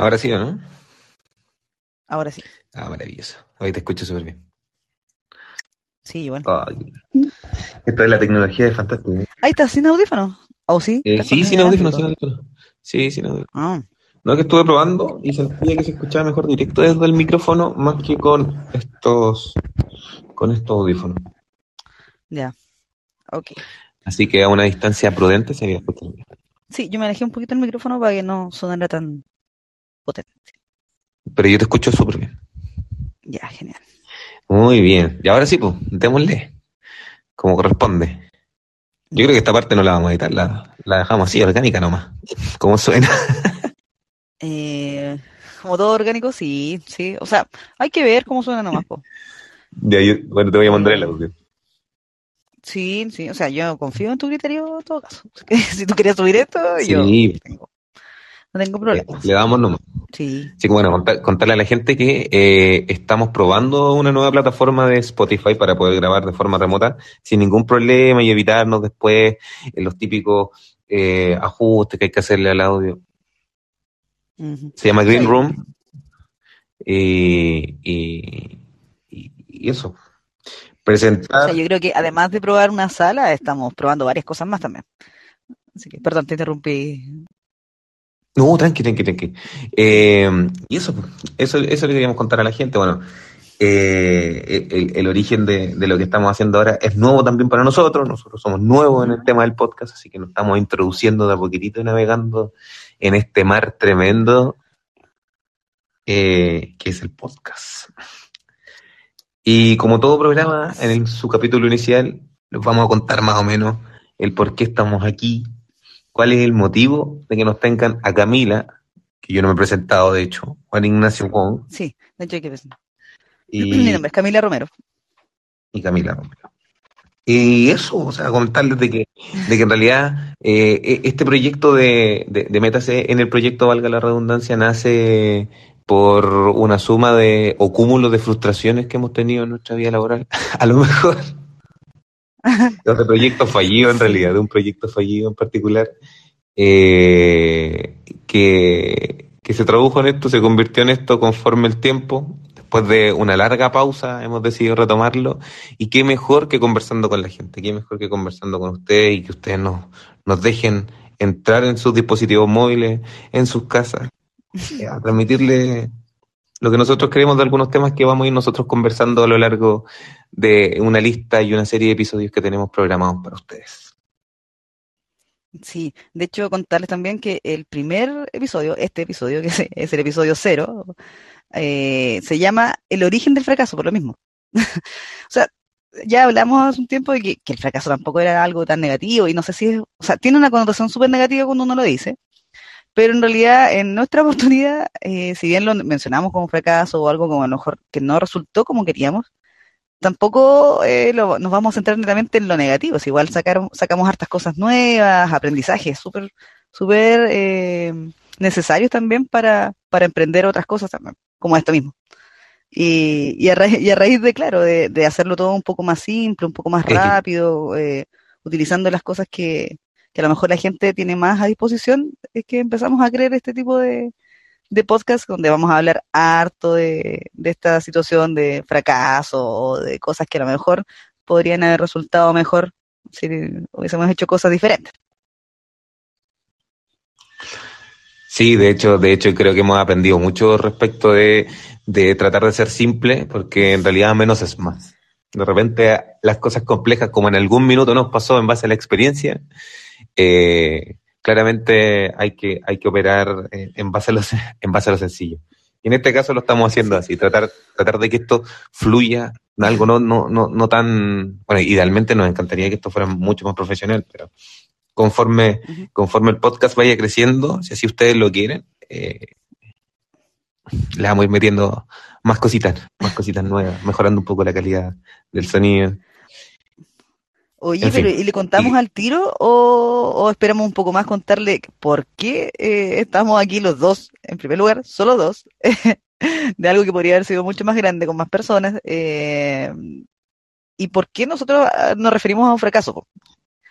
Ahora sí, ¿o no? Ahora sí. Ah, maravilloso. Hoy te escucho súper bien. Sí, bueno. Ay, Esto es la tecnología de fantástico. ¿eh? Ahí está, sin audífono. ¿O sí? Eh, ¿Estás sí, sin audífono, sin audífono. Sí, sin audífono. Ah, No, que estuve probando y sentía que se escuchaba mejor directo desde el micrófono más que con estos, con estos audífonos. ya. Ok. Así que a una distancia prudente se había escuchado bien. Sí, yo me alejé un poquito el micrófono para que no sonara tan potente. Pero yo te escucho súper bien. Ya, genial. Muy bien. Y ahora sí, pues, démosle. Como corresponde. Yo creo que esta parte no la vamos a editar, la, la dejamos así, orgánica nomás. Como suena. Eh, como todo orgánico, sí, sí. O sea, hay que ver cómo suena nomás. po. Ya, yo- bueno, te voy a mandar el audio. Sí, sí. O sea, yo confío en tu criterio en todo caso. Si tú querías subir esto, yo Sí. tengo, no tengo Le, problemas. le damos nomás. Sí. Así que bueno, contar- contarle a la gente que eh, estamos probando una nueva plataforma de Spotify para poder grabar de forma remota sin ningún problema y evitarnos después eh, los típicos eh, ajustes que hay que hacerle al audio. Se llama Green Sí. Room. Y, y, eso. O Presentar. sea, yo creo que además de probar una sala, estamos probando varias cosas más también. Así que, perdón, te interrumpí. No, tranqui, tranqui, tranqui. Eh, y eso, eso, eso le queríamos contar a la gente. Bueno, eh, el, el origen de, lo que estamos haciendo ahora es nuevo también para nosotros. Nosotros somos nuevos en el tema del podcast, así que nos estamos introduciendo de a poquitito y navegando en este mar tremendo eh, que es el podcast. Y como todo programa, en su capítulo inicial, les vamos a contar más o menos el por qué estamos aquí, cuál es el motivo de que nos tengan a Camila, que yo no me he presentado, de hecho, Juan Ignacio Wong Sí, de hecho hay que. Mi nombre es Camila Romero. y Camila Romero. Y eso, o sea, contarles de que, de que en realidad eh, e- este proyecto de, de, de Métase en el proyecto, valga la redundancia, nace por una suma de o cúmulo de frustraciones que hemos tenido en nuestra vida laboral. A lo mejor de otro proyecto fallido en realidad, de un proyecto fallido en particular, eh, que, que se tradujo en esto, se convirtió en esto conforme el tiempo. Después de una larga pausa hemos decidido retomarlo y qué mejor que conversando con la gente, qué mejor que conversando con ustedes y que ustedes nos, nos dejen entrar en sus dispositivos móviles, en sus casas, a transmitirle lo que nosotros creemos de algunos temas que vamos a ir nosotros conversando a lo largo de una lista y una serie de episodios que tenemos programados para ustedes. Sí, de hecho contarles también que el primer episodio, este episodio, que es, el episodio cero, eh, se llama El origen del fracaso, por lo mismo. o sea, ya hablamos hace un tiempo de que, que el fracaso tampoco era algo tan negativo y no sé si es, o sea, tiene una connotación súper negativa cuando uno lo dice, pero en realidad en nuestra oportunidad, eh, si bien lo mencionamos como fracaso o algo como a lo mejor que no resultó como queríamos, tampoco eh, lo- nos vamos a centrar netamente en lo negativo. Si igual sacaron, sacamos hartas cosas nuevas, aprendizajes súper, súper eh, necesarios también para, para emprender otras cosas también, como esto mismo. Y, y, a raíz, y a raíz de, claro, de, de hacerlo todo un poco más simple, un poco más rápido, eh, utilizando las cosas que, que a lo mejor la gente tiene más a disposición, es que empezamos a crear este tipo de, de podcast donde vamos a hablar harto de, de esta situación de fracaso o de cosas que a lo mejor podrían haber resultado mejor si hubiésemos hecho cosas diferentes. Sí, de hecho, de hecho creo que hemos aprendido mucho respecto de, de tratar de ser simple, porque en realidad menos es más. De repente las cosas complejas, como en algún minuto nos pasó en base a la experiencia, eh, claramente hay que, hay que operar en, base a lo, en base a lo sencillo. Y en este caso lo estamos haciendo así, tratar, tratar de que esto fluya, algo no, no, no, no tan, bueno, idealmente nos encantaría que esto fuera mucho más profesional, pero conforme, conforme el podcast vaya creciendo, si así ustedes lo quieren, eh, le vamos a ir metiendo más cositas, más cositas nuevas, mejorando un poco la calidad del sonido. Oye, En fin, pero ¿y le contamos y- al tiro o, o esperamos un poco más contarle por qué eh, estamos aquí los dos, en primer lugar, solo dos, de algo que podría haber sido mucho más grande con más personas? eh, ¿Y por qué nosotros ah, nos referimos a un fracaso?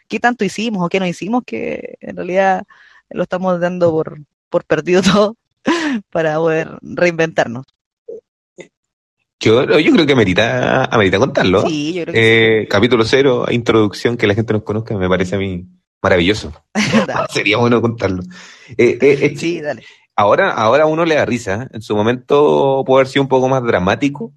¿Qué tanto hicimos o qué no hicimos que en realidad lo estamos dando por, por perdido todo? para poder reinventarnos. Yo, yo creo que amerita, amerita contarlo. Sí, yo creo que Eh, Capítulo cero, introducción, que la gente nos conozca, me parece a mí maravilloso. Sería bueno contarlo. Eh, eh, Sí, dale. ahora, ahora uno le da risa. En su momento puede haber sido un poco más dramático.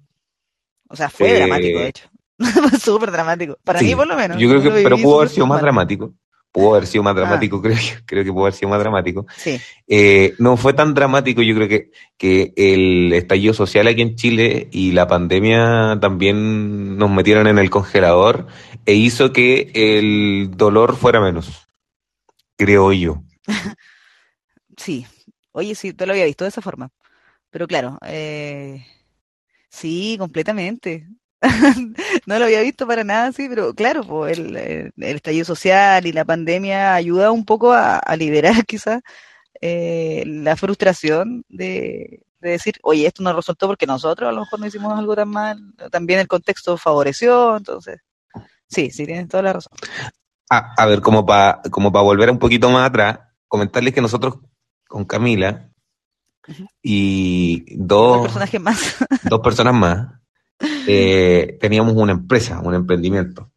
O sea, fue dramático, de hecho. Súper dramático. Para Sí, mí, por lo menos. Yo creo que, pero pudo haber sido más mal. dramático. Pudo haber sido más Ah. dramático, creo, creo que pudo haber sido más dramático. Sí, Eh, no fue tan dramático, yo creo que, que el estallido social aquí en Chile y la pandemia también nos metieron en el congelador e hizo que el dolor fuera menos, creo yo. sí. Oye, sí, te lo había visto de esa forma. Pero claro, eh, sí, completamente. No lo había visto para nada así, pero claro, pues el, el- el estallido social y la pandemia ayuda un poco a, a liberar quizás eh, la frustración de, de decir, oye, esto no resultó porque nosotros a lo mejor no hicimos algo tan mal, también el contexto favoreció, entonces, sí, sí, tienes toda la razón. A, a ver, como para como pa volver un poquito más atrás, comentarles que nosotros con Camila y Un dos, personaje más. dos personas más, eh, teníamos una empresa, un emprendimiento,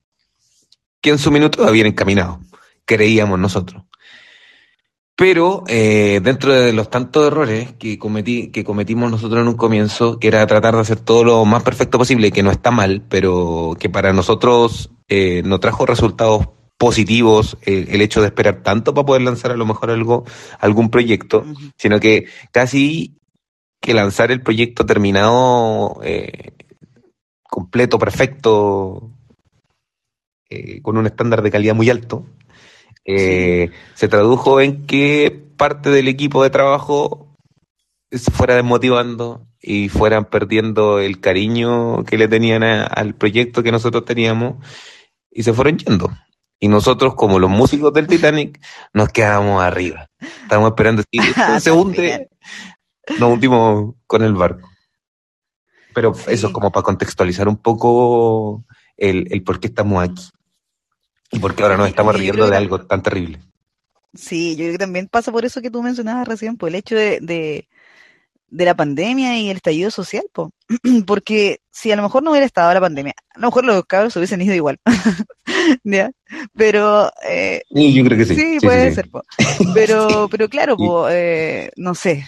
que en su minuto habían encaminado, creíamos nosotros. Pero eh, dentro de los tantos errores que, cometí, que cometimos nosotros en un comienzo, que era tratar de hacer todo lo más perfecto posible, que no está mal, pero que para nosotros eh, no trajo resultados positivos eh, el hecho de esperar tanto para poder lanzar a lo mejor algo, algún proyecto, sino que casi que lanzar el proyecto terminado eh, completo, perfecto, eh, con un estándar de calidad muy alto, eh, se tradujo en que parte del equipo de trabajo se fuera desmotivando y fueran perdiendo el cariño que le tenían a- al proyecto que nosotros teníamos y se fueron yendo. Y nosotros, como los músicos del Titanic, nos quedamos arriba. Estamos esperando si se hunde, nos hundimos con el barco. Pero Sí. eso es como para contextualizar un poco el, el por qué estamos aquí. Y por qué ahora nos estamos riendo de algo tan terrible. Sí, yo creo que también pasa por eso que tú mencionabas recién, por el hecho de, de, de la pandemia y el estallido social, po. Porque si a lo mejor no hubiera estado la pandemia, a lo mejor los cabros se hubiesen ido igual. ¿Ya? Pero eh, yo creo que sí. sí, Sí, puede sí, sí. ser, po. Pero, pero claro, po, eh, no sé.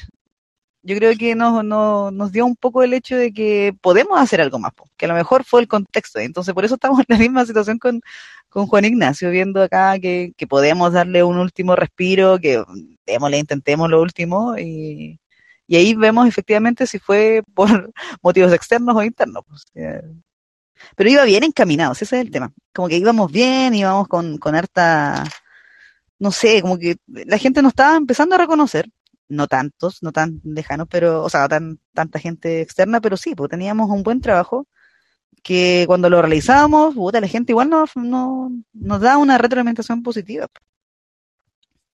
Yo creo que nos, nos, nos dio un poco el hecho de que podemos hacer algo más, que a lo mejor fue el contexto. Entonces, por eso estamos en la misma situación con, con Juan Ignacio, viendo acá que, que podemos darle un último respiro, que démosle, intentemos lo último, y, y ahí vemos efectivamente si fue por motivos externos o internos. pues, eh. Pero iba bien encaminados, ese es el tema. Como que íbamos bien, íbamos con, con harta, no sé, como que la gente nos estaba empezando a reconocer, no tantos, no tan lejanos, pero, o sea, tan, tanta gente externa, pero sí, pues teníamos un buen trabajo que cuando lo realizábamos, puta, la gente igual nos, no, nos da una retroalimentación positiva.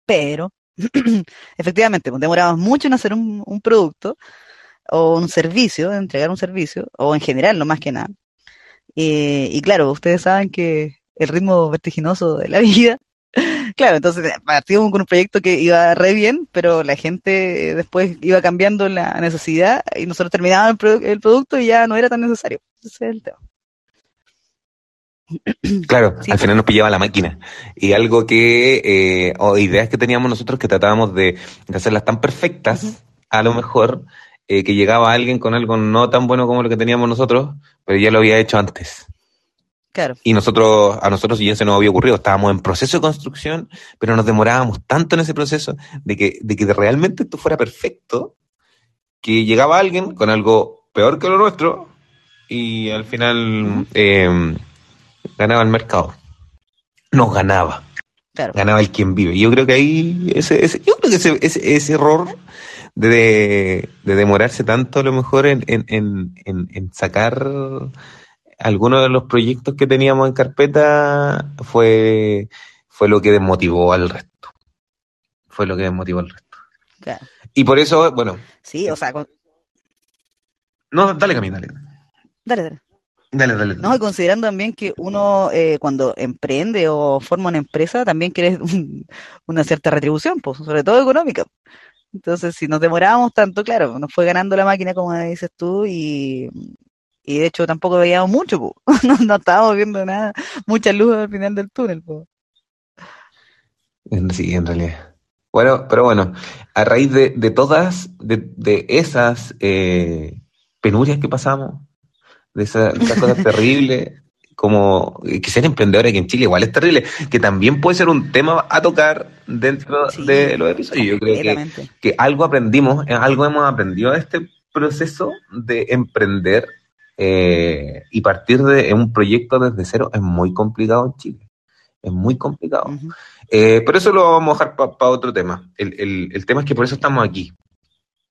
Pero, efectivamente, pues demorábamos mucho en hacer un, producto o un servicio, entregar un servicio, o en general, no más que nada. Eh, y claro, ustedes saben que el ritmo vertiginoso de la vida, claro, entonces partimos con un proyecto que iba re bien, pero la gente después iba cambiando la necesidad y nosotros terminábamos el, el producto y ya no era tan necesario. Ese es el tema. Claro, Sí, al pues. final nos pillaba la máquina. Y algo que, eh, o ideas que teníamos nosotros que tratábamos de, de hacerlas tan perfectas, a lo mejor, eh, que llegaba alguien con algo no tan bueno como lo que teníamos nosotros, pero ya lo había hecho antes. Claro, Y nosotros, a nosotros ya se nos había ocurrido, estábamos en proceso de construcción, pero nos demorábamos tanto en ese proceso de que, de que realmente esto fuera perfecto, que llegaba alguien con algo peor que lo nuestro y al final eh, ganaba el mercado. Nos ganaba, claro. ganaba el quien vive. Y yo creo que ahí, ese, ese, yo creo que ese, ese, ese error de, de demorarse tanto a lo mejor en, en, en, en sacar algunos de los proyectos que teníamos en carpeta fue, fue lo que desmotivó al resto. Fue lo que desmotivó al resto. claro. Y por eso, bueno, Sí, o sea, con- no, dale Camila, dale. dale, dale. Dale, dale. No, y considerando también que uno eh, cuando emprende o forma una empresa también quiere un- una cierta retribución, pues, sobre todo económica. Entonces, si nos demorábamos tanto, claro, nos fue ganando la máquina, como dices tú, y, y de hecho tampoco veíamos mucho, po. no, no, estábamos viendo nada, mucha luz al final del túnel. Po. Sí, en realidad. Bueno, pero bueno, a raíz de, de todas, de, de esas eh, penurias que pasamos, de, esa, de esas cosas terribles, como que ser emprendedor aquí en Chile igual es terrible, que también puede ser un tema a tocar dentro sí, de los episodios. Yo creo que, que, algo aprendimos, algo hemos aprendido de este proceso de emprender eh, y partir de un proyecto desde cero es muy complicado en Chile. Es muy complicado. Uh -huh. eh, pero eso lo vamos a dejar para pa otro tema. El, el, el, tema es que por eso estamos aquí.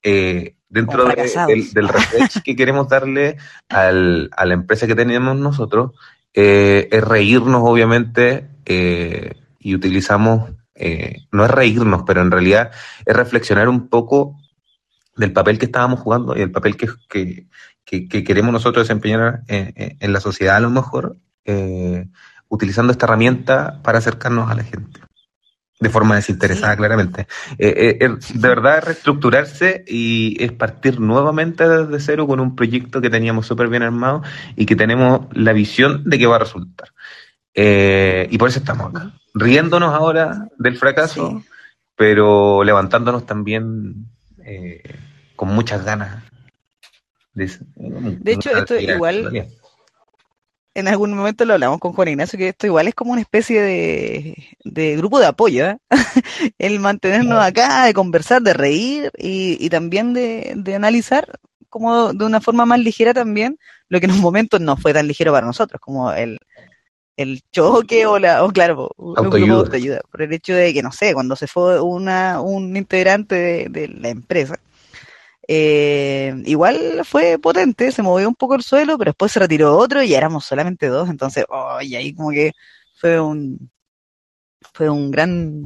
Eh, dentro de, del, del refresh que queremos darle al, a la empresa que tenemos nosotros, es reírnos, obviamente, y utilizamos, no es reírnos, pero en realidad es reflexionar un poco del papel que estábamos jugando y el papel que, que, que, que queremos nosotros desempeñar en, en, la sociedad, a lo mejor, eh, utilizando esta herramienta para acercarnos a la gente de forma desinteresada, sí. claramente. Eh, eh, de verdad es reestructurarse y es partir nuevamente desde cero con un proyecto que teníamos súper bien armado y que tenemos la visión de que va a resultar. Eh, y por eso estamos acá, riéndonos ahora del fracaso, sí. pero levantándonos también eh, con muchas ganas. De, de hecho, esto igual en algún momento lo hablamos con Juan Ignacio, que esto igual es como una especie de, de grupo de apoyo, ¿eh? el mantenernos acá, de conversar, de reír y, y también de, de, analizar como de una forma más ligera también lo que en un momento no fue tan ligero para nosotros, como el, el choque o la, o claro, un ayuda, por el hecho de que, no sé, cuando se fue una, un integrante de, de la empresa, eh, igual fue potente, se movió un poco el suelo, pero después se retiró otro y éramos solamente dos, entonces, oh, y ahí como que fue un fue un gran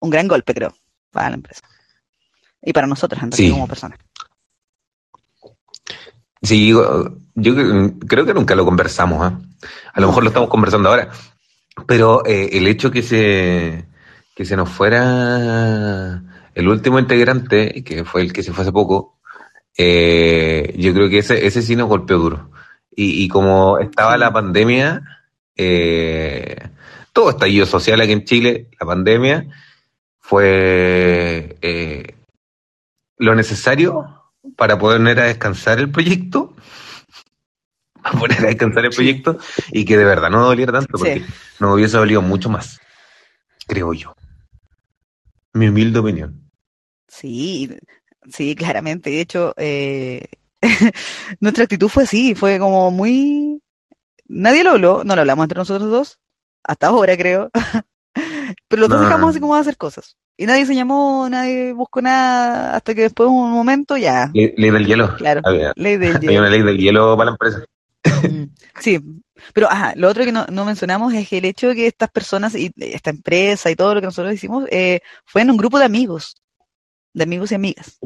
un gran golpe, creo, para la empresa. Y para nosotros, en sí. como personas. Sí, yo creo que nunca lo conversamos, ¿eh? A lo mejor lo estamos conversando ahora, pero eh, el hecho que se que se nos fuera el último integrante, que fue el que se fue hace poco, eh, yo creo que ese, ese sí nos golpeó duro. Y, y como estaba la pandemia, eh, todo estallido social aquí en Chile, la pandemia, fue eh, lo necesario para poner a descansar el proyecto, para poner a descansar el proyecto y que de verdad no doliera tanto, porque sí. nos hubiese dolido mucho más, creo yo. Mi humilde opinión. Sí, Sí, claramente. De hecho, eh, nuestra actitud fue así, fue como muy... Nadie lo habló, no lo hablamos entre nosotros dos, hasta ahora creo, pero los dos dejamos así como de hacer cosas. Y nadie se llamó, nadie buscó nada, hasta que después de un momento ya. Ley, ley del hielo. Claro, había, ley del hielo. una ley del hielo para la empresa. Sí, pero ajá, lo otro que no, no, mencionamos es que el hecho de que estas personas y esta empresa y todo lo que nosotros hicimos eh, fue en un grupo de amigos de amigos y amigas.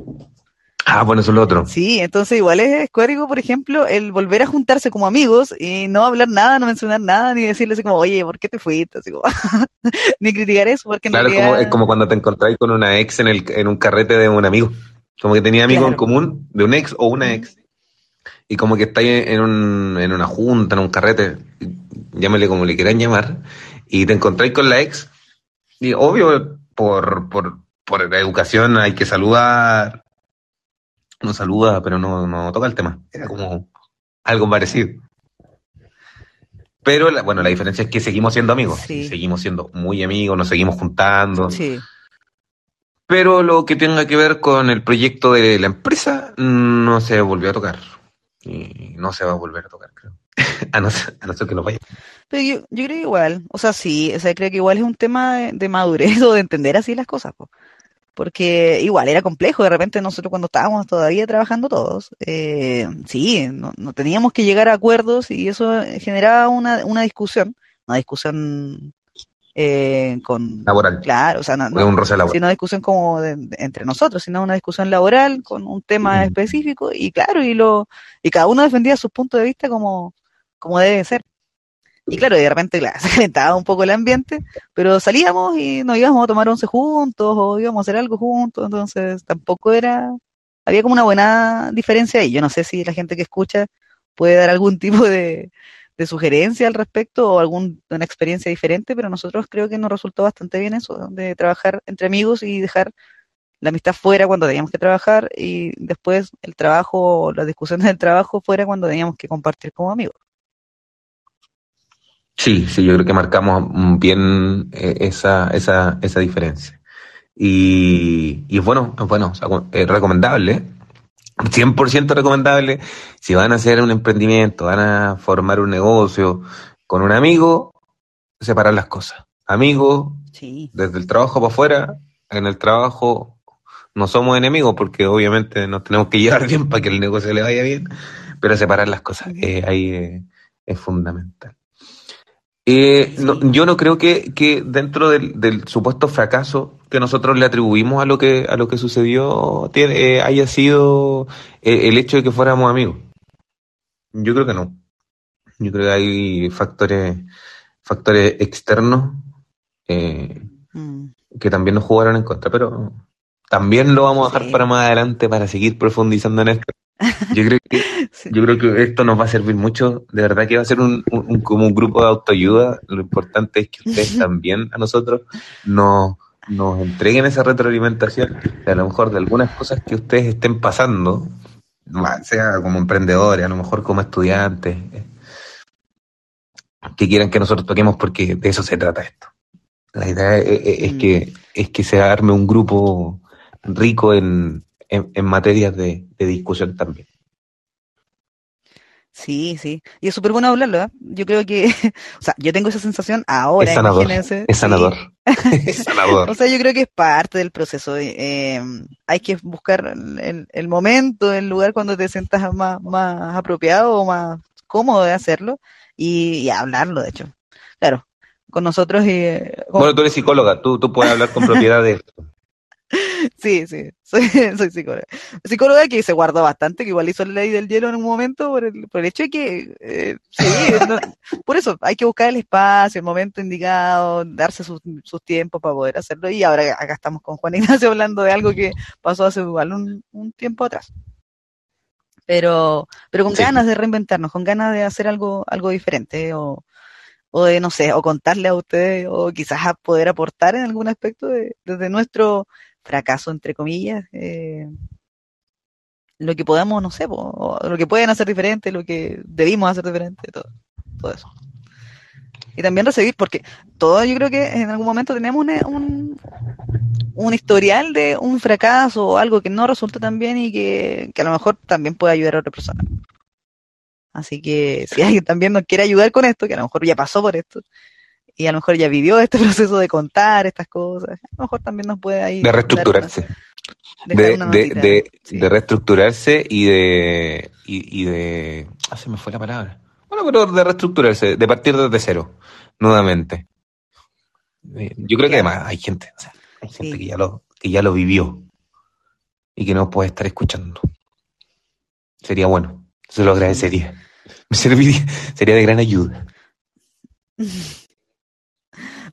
Ah, bueno, eso es lo otro. Sí, entonces igual es cuático, por ejemplo, el volver a juntarse como amigos y no hablar nada, no mencionar nada, ni decirle así como, oye, ¿por qué te fuiste? Así como, ni criticar eso, porque claro, realidad... como, es como cuando te encontráis con una ex en, el, en un carrete de un amigo. Como que tenía amigos claro. en común, de un ex o una ex. Y como que estáis en, un, en una junta, en un carrete, llámele como le quieran llamar, y te encontráis con la ex, y obvio, por, por, por la educación hay que saludar. No saluda, pero no, no toca el tema. Era como algo parecido. Pero la, bueno, la diferencia es que seguimos siendo amigos. Sí. Seguimos siendo muy amigos, nos seguimos juntando. Sí. Pero lo que tenga que ver con el proyecto de la empresa no se volvió a tocar. Y no se va a volver a tocar, creo. a, no ser, a no ser que. Pero yo, yo creo igual, o sea, sí, o sea, creo que igual es un tema de, madurez o de entender así las cosas. Po porque igual era complejo, de repente nosotros cuando estábamos todavía trabajando todos, eh, sí, no, no, teníamos que llegar a acuerdos y eso generaba una, una discusión, una discusión eh, con... Laboral. Claro, o sea, no, no un roce laboral. una discusión como de, de, entre nosotros, sino una discusión laboral con un tema mm. específico y claro, y, lo, y cada uno defendía sus puntos de vista como, como debe ser. Y claro, de repente claro, se calentaba un poco el ambiente, pero salíamos y nos íbamos a tomar once juntos o íbamos a hacer algo juntos, entonces tampoco era, había como una buena diferencia ahí. Yo no sé si la gente que escucha puede dar algún tipo de, de sugerencia al respecto o alguna experiencia diferente, pero nosotros creo que nos resultó bastante bien eso, de trabajar entre amigos y dejar la amistad fuera cuando teníamos que trabajar y después el trabajo, las discusiones del trabajo fuera cuando teníamos que compartir como amigos. Sí, sí, yo creo que marcamos bien eh, esa, esa, esa diferencia. Y, y bueno, bueno, es recomendable 100% recomendable. Si van a hacer un emprendimiento, van a formar un negocio con un amigo, separar las cosas. Amigo, desde el trabajo para afuera, en el trabajo no somos enemigos porque obviamente nos tenemos que llevar bien para que el negocio le vaya bien, pero separar las cosas eh, ahí es fundamental. Eh, yo no creo que, que dentro del, del, supuesto fracaso que nosotros le atribuimos a lo que a lo que sucedió tiene, eh, haya sido eh, el hecho de que fuéramos amigos. Yo creo que no. Yo creo que hay factores factores externos mm. que también nos jugaron en contra, pero también lo vamos a dejar para más adelante para seguir profundizando en esto. Yo creo que, yo creo que esto nos va a servir mucho. De verdad que va a ser un, como un grupo de autoayuda. Lo importante es que ustedes también a nosotros nos, nos entreguen esa retroalimentación a lo mejor de algunas cosas que ustedes estén pasando, sea como emprendedores, a lo mejor como estudiantes, eh, que quieran que nosotros toquemos porque de eso se trata esto. La idea es, que, es que se arme un grupo rico en, en, materias de, discusión también. Sí, sí. Y es súper bueno hablarlo. ¿eh? Yo creo que, o sea, yo tengo esa sensación ahora. Es sanador. Es sanador. es sanador. o sea, yo creo que es parte del proceso. Eh, hay que buscar el, momento, el lugar cuando te sientas más, más apropiado o más cómodo de hacerlo y, hablarlo, de hecho. Claro, con nosotros y... Eh, bueno, tú eres psicóloga, tú, tú puedes hablar con propiedad de esto. Sí, sí, soy, soy psicóloga. Psicóloga que se guardó bastante, que igual hizo la ley del hielo en un momento por el, por el hecho de que, eh, sí, por eso hay que buscar el espacio, el momento indicado, darse sus, sus tiempos para poder hacerlo. Y ahora acá estamos con Juan Ignacio hablando de algo que pasó hace igual un, un tiempo atrás. Pero, pero con ganas de reinventarnos, con ganas de hacer algo, algo diferente o, o de, no sé, o contarle a ustedes, o quizás a poder aportar en algún aspecto de, desde nuestro fracaso, entre comillas, eh, lo que podamos, no sé, lo que pueden hacer diferente, lo que debimos hacer diferente, todo, todo eso. Y también recibir, porque todos yo creo que en algún momento tenemos un, un, historial de un fracaso o algo que no resulta tan bien y que, que a lo mejor también puede ayudar a otra persona. Así que si alguien también nos quiere ayudar con esto, que a lo mejor ya pasó por esto, y a lo mejor ya vivió este proceso de contar estas cosas, a lo mejor también nos puede ahí... De reestructurarse. de, de, de, reestructurarse y de, y, de... Ah, se me fue la palabra. Bueno, pero de reestructurarse, de partir desde cero, nuevamente. Eh, yo creo que además hay gente, hay gente que, ya lo, que ya lo vivió y que no puede estar escuchando. Sería bueno, se lo agradecería. Me serviría, sería de gran ayuda.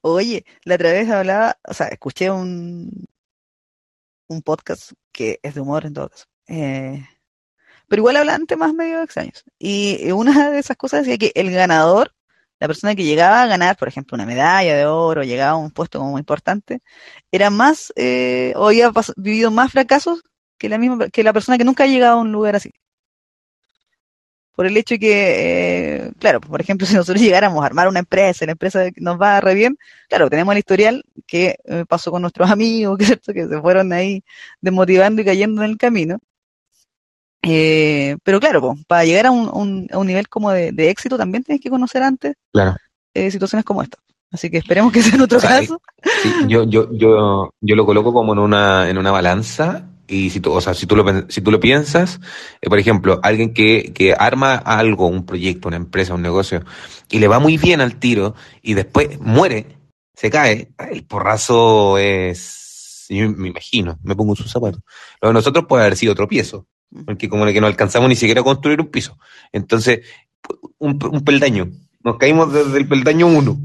Oye, la otra vez hablaba, o sea, escuché un, un podcast que es de humor en todo caso. Eh, pero igual hablaban temas medio extraños. Y una de esas cosas decía que el ganador, la persona que llegaba a ganar, por ejemplo, una medalla de oro, llegaba a un puesto como muy importante, era más, eh, o había vivido más fracasos que la misma, que la persona que nunca ha llegado a un lugar así por el hecho de que, eh, claro, por ejemplo, si nosotros llegáramos a armar una empresa, la empresa nos va re bien, claro, tenemos el historial que eh, pasó con nuestros amigos, ¿cierto? que se fueron ahí desmotivando y cayendo en el camino. Eh, pero claro, para llegar a un, a un nivel como de, éxito también tienes que conocer antes claro. situaciones como esta. Así que esperemos que sea en otro caso. yo, yo, yo, yo lo coloco como en una, en una balanza y si tú, o sea, si tú lo, si tú lo piensas, eh, por ejemplo, alguien que, que arma algo, un proyecto, una empresa, un negocio, y le va muy bien al tiro, y después muere, se cae, el porrazo es, yo me imagino, me pongo en sus zapatos. Lo de nosotros puede haber sido tropiezo, porque como que no alcanzamos ni siquiera a construir un piso. Entonces, un, un peldaño. Nos caímos desde el peldaño 1.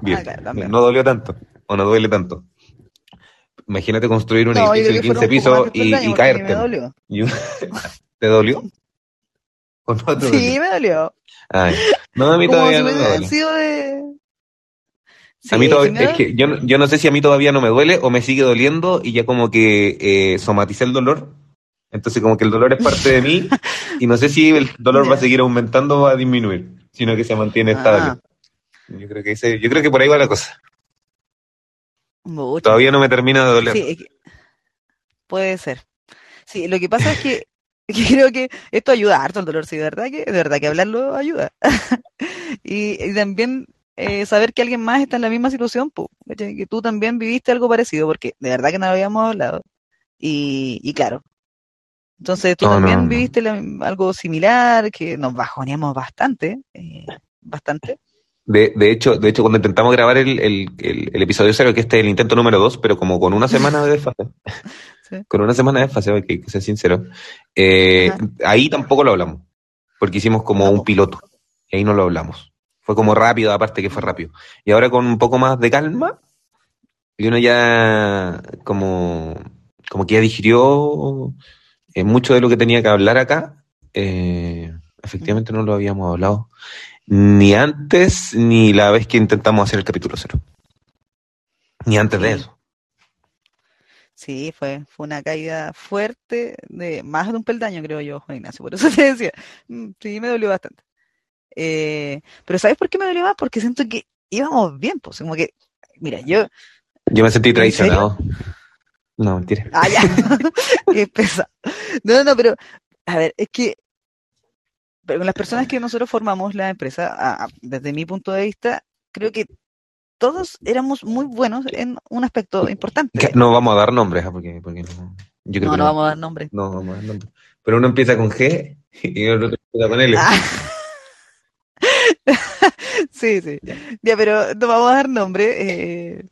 Bien, Ah, claro, también. no dolió tanto, o no duele tanto. Imagínate construir un No, edificio de que 15 fueron un poco más pisos y, caerte. Me dolió. ¿Te dolió? ¿O no te Sí, dolió? me dolió. Ay, no, a mí Como todavía si no me hubiera duele. sido de... a mí todavía, es que yo, no- yo no sé si a mí todavía no me duele o me sigue doliendo y ya como que eh, somaticé el dolor. Entonces como que el dolor es parte de mí y no sé si el dolor va a seguir aumentando o va a disminuir, sino que se mantiene Ah. estable. Yo creo que ese, yo creo que por ahí va la cosa. Mucho. Todavía no me termina de doler. Sí, es que- puede ser. Sí, lo que pasa es que, que creo que esto ayuda harto el dolor, sí, de verdad que, de verdad que hablarlo ayuda. y, y también eh, saber que alguien más está en la misma situación, po, que tú también viviste algo parecido, porque de verdad que no lo habíamos hablado. Y, y claro. Entonces tú No, también no, no. viviste la- algo similar, que nos bajoneamos bastante, eh, bastante. De, de hecho, de hecho, cuando intentamos grabar el, el, el, el episodio cero, que este es el intento número dos, pero como con una semana de desfase, Sí. con una semana de desfase, hay que, que ser sincero, eh, ahí tampoco lo hablamos, porque hicimos como un piloto, y ahí no lo hablamos. Fue como rápido, aparte que fue rápido. Y ahora con un poco más de calma, y uno ya como, como que ya digirió eh, mucho de lo que tenía que hablar acá, eh, efectivamente no lo habíamos hablado ni antes ni la vez que intentamos hacer el capítulo cero. Ni antes de eso. Sí, fue, fue una caída fuerte de más de un peldaño, creo yo, Juan Ignacio. Por eso te decía, mm, sí, me dolió bastante. Eh, pero ¿sabes por qué me dolió más? Porque siento que íbamos bien, pues, como que, mira, yo, Yo me sentí ¿En traicionado. No, mentira. ah, ya, qué pesado. No, no, pero, a ver, es que, pero con las personas que nosotros formamos la empresa, a- a- desde mi punto de vista, creo que todos éramos muy buenos en un aspecto importante. Que No vamos a dar nombres, ¿ah? porque, porque no. Yo creo No, que no vamos a dar nombre. No, vamos a dar nombres. Pero uno empieza con G y el otro empieza con L. Ah. Sí, sí. Ya, pero no vamos a dar nombre. eh,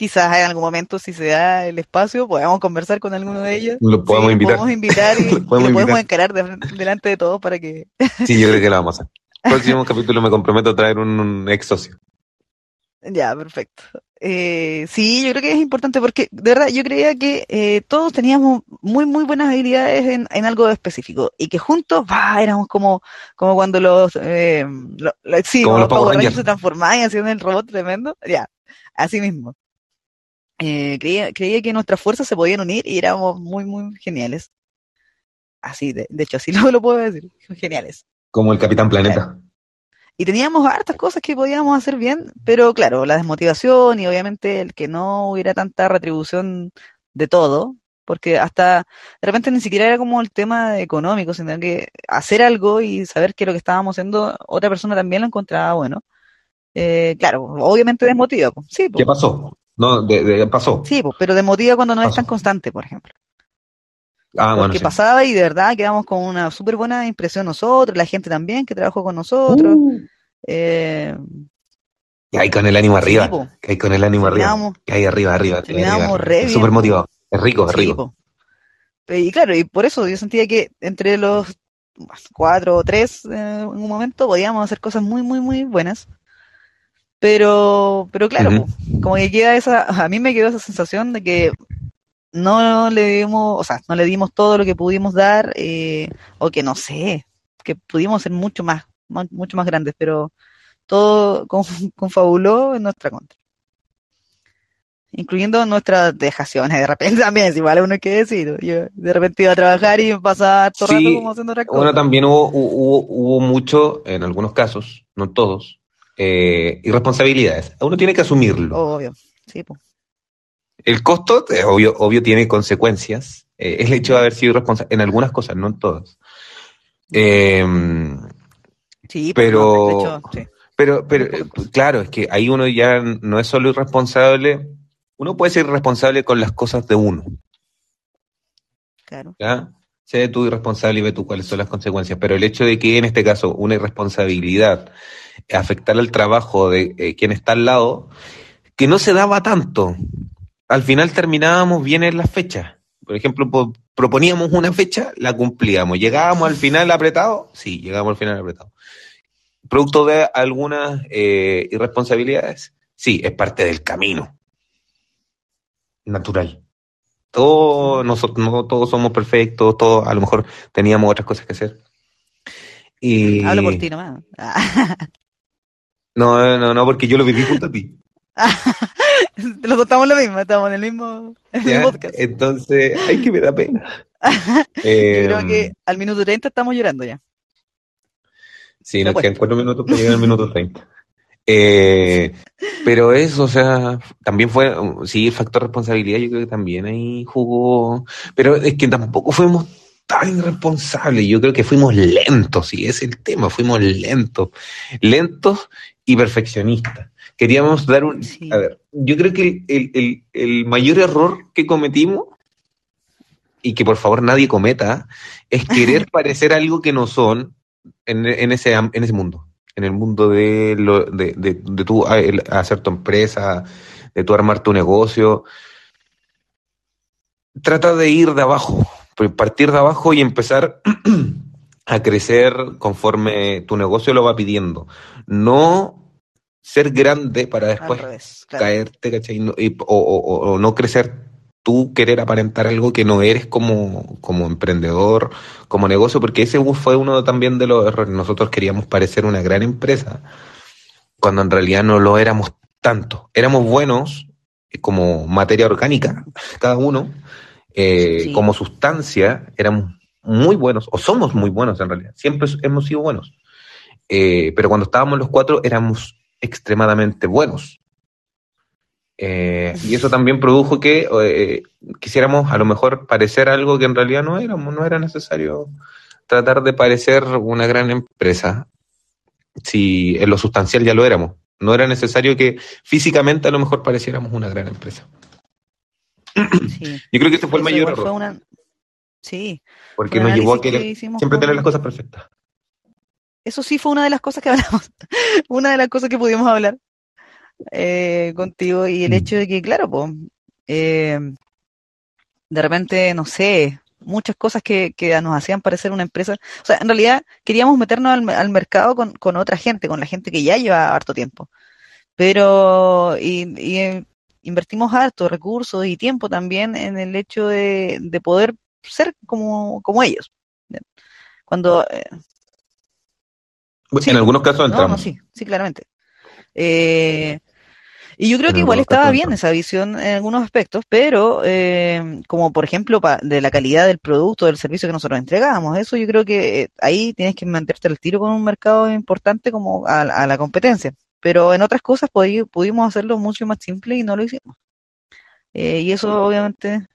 quizás en algún momento, si se da el espacio, podamos conversar con alguno de ellos. Lo podemos Sí, invitar. Podemos invitar y, Lo lo podemos invitar. encarar de- delante de todos para que. Sí, yo creo que lo vamos a hacer. Próximo capítulo me comprometo a traer un, un ex socio. Ya, perfecto. Eh, sí, yo creo que es importante porque, de verdad, yo creía que eh, todos teníamos muy, muy buenas habilidades en, en algo específico y que juntos, va, éramos como, como cuando los, eh, lo- lo- sí, Como como los los Power Rangers. se transformaban y hacían el robot tremendo, ya, así mismo. Eh, creía, creía que nuestras fuerzas se podían unir y éramos muy, muy geniales. Así, de, de hecho, así lo, lo puedo decir, geniales. Como el Capitán Planeta. Y teníamos hartas cosas que podíamos hacer bien, pero claro, la desmotivación y obviamente el que no hubiera tanta retribución de todo, porque hasta de repente ni siquiera era como el tema económico, sino que hacer algo y saber que lo que estábamos haciendo otra persona también lo encontraba bueno. Eh, claro, obviamente desmotiva, sí, ¿Qué pasó? No, de, de- pasó. sí, pues, pero desmotiva cuando no es Pasó. tan constante, por ejemplo. Ah, bueno, Porque sí. pasaba y de verdad quedamos con una súper buena impresión nosotros, la gente también que trabajó con nosotros. Uh, eh, y ahí con el ánimo arriba. po. que hay con el ánimo arriba. Terminamos- Que hay arriba, arriba. re Es bien, súper motivado. Es rico, es Sí, rico. po. Pe- Y claro, y por eso yo sentía que entre los cuatro o tres eh, en un momento podíamos hacer cosas muy, muy, muy buenas. Pero, pero claro, como que queda esa, a mí me quedó esa sensación de que no le dimos, o sea, no le dimos todo lo que pudimos dar, eh, o que no sé, que pudimos ser mucho más, mucho más grandes, pero todo con- confabuló en nuestra contra. Incluyendo nuestras dejaciones de repente también, si igual uno que decir. Yo de repente iba a trabajar y pasaba todo Sí, rato como haciendo otras Bueno, cosas. también hubo, hubo, hubo mucho, en algunos casos, no todos, eh, irresponsabilidades. Uno tiene que asumirlo. Obvio, sí. El costo, eh, obvio, obvio, tiene consecuencias. Eh, el hecho de haber sido irresponsable en algunas cosas, no en todas. Eh, Sí, pues, Pero- hecho, sí. pero, pero, eh, claro, es que ahí uno ya no es solo irresponsable, uno puede ser irresponsable con las cosas de uno. Claro. ¿ya? Sé tú irresponsable y ve tú cuáles son las consecuencias, pero el hecho de que en este caso una irresponsabilidad afectar al trabajo de eh, quien está al lado, que no se daba tanto. Al final terminábamos bien en las fechas. Por ejemplo, po- proponíamos una fecha, la cumplíamos. Llegábamos al final apretado, sí, llegábamos al final apretado. producto de algunas eh, irresponsabilidades. Sí, es parte del camino natural. Todos, nosotros, no todos somos perfectos, todos a lo mejor teníamos otras cosas que hacer. Y... Hablo por ti nomás. no, no, no, porque yo lo viví junto a ti. Los dos estamos lo mismo, estamos en el mismo, en el podcast. Entonces, hay que me da pena. Yo creo que Em, al minuto 30 estamos llorando ya. Sí, nos quedan cuatro minutos para llegar al minuto 30. Eh, pero eso, o sea, también fue, sí, el factor responsabilidad, yo creo que también ahí jugó, pero es que tampoco fuimos tan irresponsables, yo creo que fuimos lentos, y ese es el tema, fuimos lentos, lentos y perfeccionistas. Queríamos dar un, Sí. a ver, yo creo que el, el- el mayor error que cometimos, y que por favor nadie cometa, es querer parecer algo que no son en, en ese, en ese mundo, en el mundo de, lo, de, de, el- hacer tu empresa, de tú armar tu negocio. Trata de ir de abajo, partir de abajo y empezar a crecer conforme tu negocio lo va pidiendo. No ser grande para después revés, claro. caerte, ¿cachai? No- y- o, o- o no crecer tú, querer aparentar algo que no eres como, como emprendedor, como negocio, porque ese fue uno también de los errores. Nosotros queríamos parecer una gran empresa, cuando en realidad no lo éramos tanto. Éramos buenos eh, como materia orgánica, cada uno, eh, Sí. como sustancia, éramos muy buenos, o somos muy buenos en realidad, siempre hemos sido buenos. Eh, pero cuando estábamos los cuatro éramos extremadamente buenos. Eh, y eso también produjo que eh, quisiéramos a lo mejor parecer algo que en realidad no éramos, no era necesario tratar de parecer una gran empresa si en lo sustancial ya lo éramos. No era necesario que físicamente a lo mejor pareciéramos una gran empresa. Sí. Yo creo que ese fue el mayor error, fue una- Sí, porque nos llevó a que querer siempre con- tener las cosas perfectas. Eso sí fue una de las cosas que hablamos, una de las cosas que pudimos hablar eh, contigo y el Mm. hecho de que, claro, pues, de repente, no sé, muchas cosas que, que nos hacían parecer una empresa. O sea, en realidad queríamos meternos al, al mercado con, con otra gente, con la gente que ya lleva harto tiempo. Pero, y, y, invertimos harto recursos y tiempo también en el hecho de, de poder ser como, como ellos. Cuando, eh, Sí. En algunos casos entramos. no, sí, sí, claramente. Eh, y yo creo que igual estaba bien esa visión en algunos aspectos, pero eh, como por ejemplo pa- de la calidad del producto, del servicio que nosotros entregábamos, eso yo creo que eh, ahí tienes que mantenerte al tiro con un mercado importante como a, a la competencia. Pero en otras cosas pudi- pudimos hacerlo mucho más simple y no lo hicimos. Eh, y eso obviamente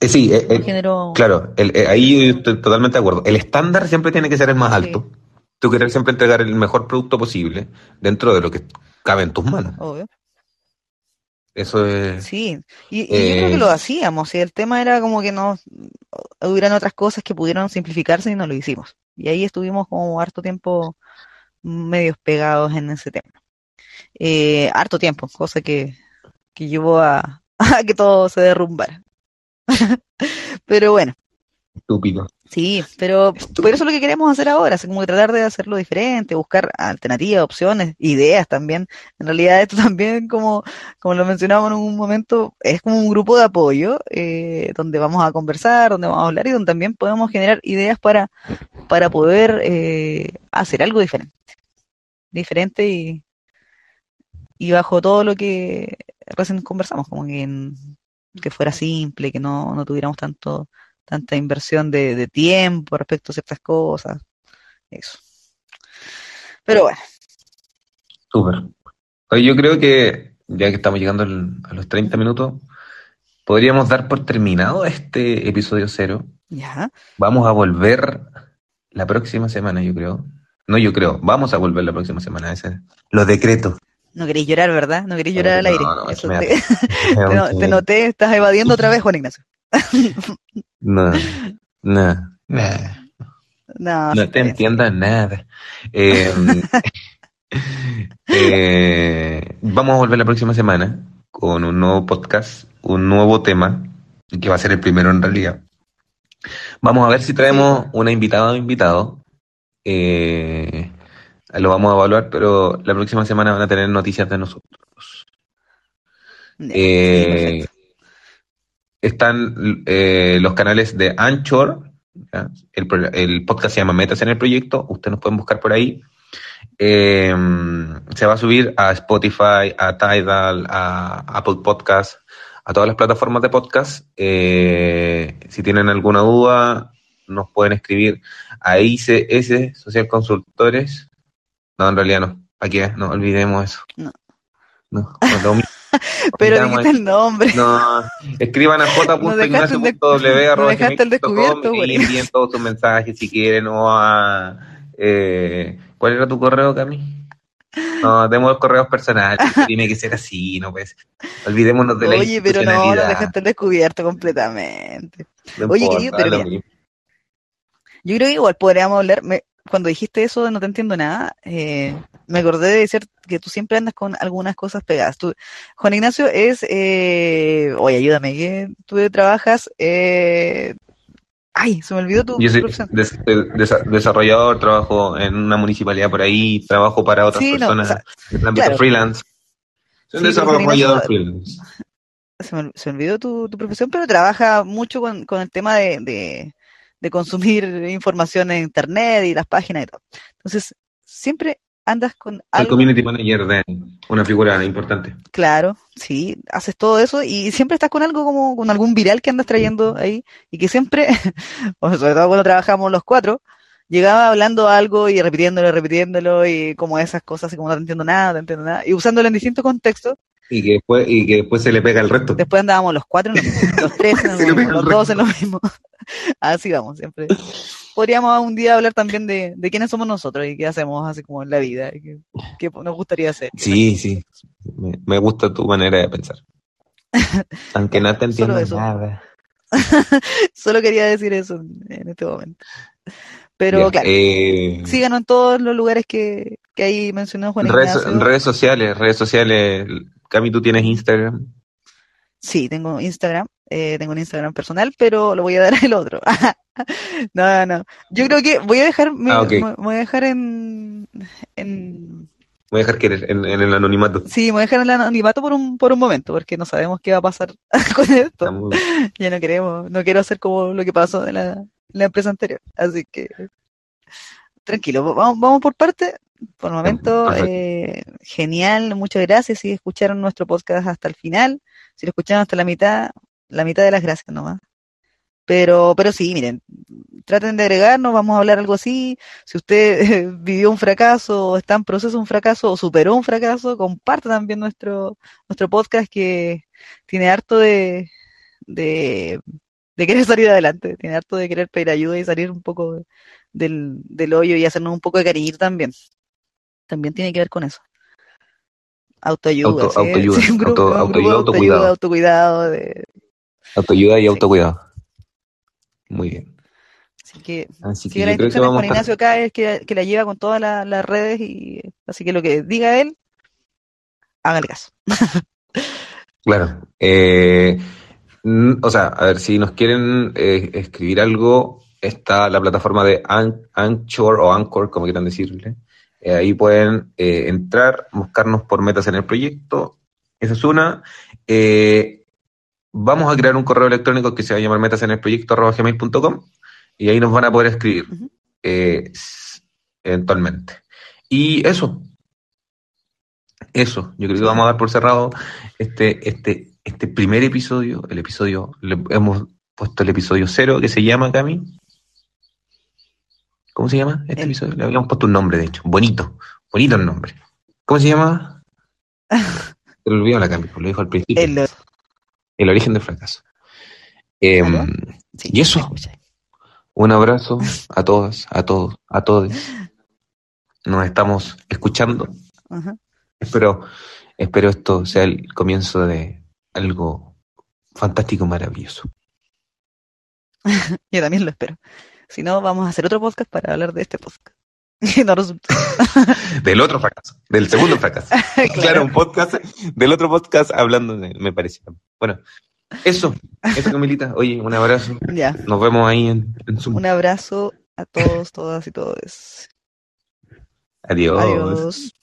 Eh, sí, eh, eh, generó... claro, el- ahí estoy totalmente de acuerdo. El estándar siempre tiene que ser el más Sí. alto. Tú quieres siempre entregar el mejor producto posible dentro de lo que cabe en tus manos. Obvio. Eso es... Sí, y, y yo creo que lo hacíamos, y el tema era como que no hubieran otras cosas que pudieran simplificarse y no lo hicimos. Y ahí estuvimos como harto tiempo medios pegados en ese tema. Eh, harto tiempo, cosa que, que llevó a, a que todo se derrumbara. Pero bueno, Estúpido. sí, pero por eso es lo que queremos hacer ahora, es como que tratar de hacerlo diferente, buscar alternativas, opciones, ideas también. En realidad esto también, como, como lo mencionábamos en un momento, es como un grupo de apoyo eh, donde vamos a conversar, donde vamos a hablar y donde también podemos generar ideas para, para poder eh, hacer algo diferente. Diferente y, y bajo todo lo que recién conversamos, como que, en- que fuera simple, que no, no tuviéramos tanto tanta inversión de, de tiempo respecto a ciertas cosas. Eso. Pero bueno, Súper. Oye, yo creo que ya que estamos llegando a los 30 minutos, podríamos dar por terminado este episodio cero. ya. Vamos a volver la próxima semana, yo creo. No, yo creo. Vamos a volver la próxima semana. Ese. Los decretos. No queréis llorar, ¿verdad? No queréis llorar al No, aire. no, Eso me da te, te no- te noté, estás evadiendo otra vez, Juan Ignacio. No, no, no, No, no te bien. entiendo nada. Eh, eh, vamos a volver la próxima semana con un nuevo podcast, un nuevo tema, que va a ser el primero en realidad. Vamos a ver si traemos una invitada o invitado. Eh, Lo vamos a evaluar, pero la próxima semana van a tener noticias de nosotros. Eh, están eh, los canales de Anchor. El, el podcast se llama Metas en el Proyecto. Ustedes nos pueden buscar por ahí. Eh, se va a subir a Spotify, a Tidal, a Apple Podcast, a todas las plataformas de podcast. Eh, si tienen alguna duda, nos pueden escribir a ICS Social Consultores. No, en realidad no. Aquí no olvidemos eso. No. No, no, lo. Pero dijiste el nombre. no, escriban a j.ignacio.w nos dejaste el descubierto, y envíen todos sus mensajes si quieren o a... Eh, ¿Cuál era tu correo, Cami? No, demos correos personales. Tiene que ser así, no pues. Olvidémonos de la Oye, pero no, institucionalidad. dejaste el descubierto completamente. No Oye, importa, querido, pero lo mira. Yo creo que igual podríamos hablar, me- cuando dijiste eso de no te entiendo nada, eh, me acordé de decir que tú siempre andas con algunas cosas pegadas. Tú, Juan Ignacio es, eh, oye, ayúdame, que tú trabajas, eh, ay, se me olvidó tu Yo soy profesión. des- des- desarrollador, trabajo en una municipalidad por ahí, trabajo para otras Sí, no, personas o sea, en el ámbito claro. freelance. Soy Sí, desarrollador freelance. se me, se me olvidó tu, tu profesión, pero trabaja mucho con, con el tema de, de, de consumir información en internet y las páginas y todo. Entonces, siempre andas con El algo community manager de una figura importante. Claro, sí, haces todo eso y siempre estás con algo como con algún viral que andas trayendo ahí y que siempre, sobre todo cuando trabajamos los cuatro, llegaba hablando algo y repitiéndolo, repitiéndolo y como esas cosas, así como no te entiendo nada, no te entiendo nada, y usándolo en distintos contextos. Y que después, y que después se le pega el resto. Después andábamos los cuatro, los tres, en lo mismo, los dos en lo mismo. Así vamos, siempre. Podríamos un día hablar también de, de quiénes somos nosotros y qué hacemos así como en la vida, y qué, qué nos gustaría hacer. Sí, sí. Me, me gusta tu manera de pensar. Aunque no te entiendo nada. Solo quería decir eso en, este momento. Pero claro, eh, síganos en todos los lugares que, que ahí mencionó Juan redes, redes sociales, redes sociales. Cami, tú tienes Instagram. Sí, tengo Instagram, eh, tengo un Instagram personal, pero lo voy a dar el otro. no, no. Yo creo que voy a dejar, me, Ah, me- me voy a dejar en, en, Voy a dejar que en, en el anonimato. sí, voy a dejar en el anonimato por un, por un momento, porque no sabemos qué va a pasar con esto. Ya no queremos, no quiero hacer como lo que pasó en la, en la empresa anterior. Así que, tranquilo, vamos, vamos por parte. Por el momento, Perfecto. eh, genial, muchas gracias. Si escucharon nuestro podcast hasta el final, si lo escucharon hasta la mitad, la mitad de las gracias nomás. Pero, pero sí, miren, traten de agregarnos, vamos a hablar algo así. Si usted vivió un fracaso, o está en proceso de un fracaso, o superó un fracaso, comparta también nuestro, nuestro podcast que tiene harto de, de, de querer salir adelante, tiene harto de querer pedir ayuda y salir un poco de- del, del hoyo y hacernos un poco de cariño también. También tiene que ver con eso. Autoayuda, Auto- sí, autoayuda, sí, un grupo, auto- un grupo de autoayuda, autocuidado. autocuidado, de- Autoayuda y Sí. autocuidado. Muy bien. así que Así Sí, que que a estar- Ignacio acá es que, que la lleva con todas la- las redes y así que lo que diga él, hágale caso. Claro. Eh, o sea, a ver, si nos quieren eh, escribir algo, está la plataforma de An- Anchor o Anchor, como quieran decirle. Eh, ahí pueden eh, entrar, buscarnos por metas en el proyecto. Esa es una. Eh, vamos a crear un correo electrónico que se va a llamar metas en el proyecto gmail.com y ahí nos van a poder escribir eh, eventualmente. Y eso. Eso, yo creo que vamos a dar por cerrado este, este, este primer episodio, el episodio, le hemos puesto el episodio cero que se llama Cami. ¿Cómo se llama este El- episodio? Le habíamos puesto un nombre, de hecho, bonito, bonito el nombre. ¿Cómo se llama? Se lo olvidó la Cami, pues lo dijo al principio. El- El origen del fracaso. Em, ¿Y eso? un abrazo a todas, a todos, a todos. Nos estamos escuchando. Ajá. Espero, espero esto sea el comienzo de algo fantástico, maravilloso. Yo también lo espero. Si no, vamos a hacer otro podcast para hablar de este podcast. Y no resultó. Del otro fracaso, del segundo fracaso. claro. Claro. un podcast del otro podcast hablando de, me parece. Bueno, eso, eso Camilita. Oye, un abrazo. Ya. Nos vemos ahí en, en Zoom. Un abrazo a todos, todas y todos. Adiós. Adiós.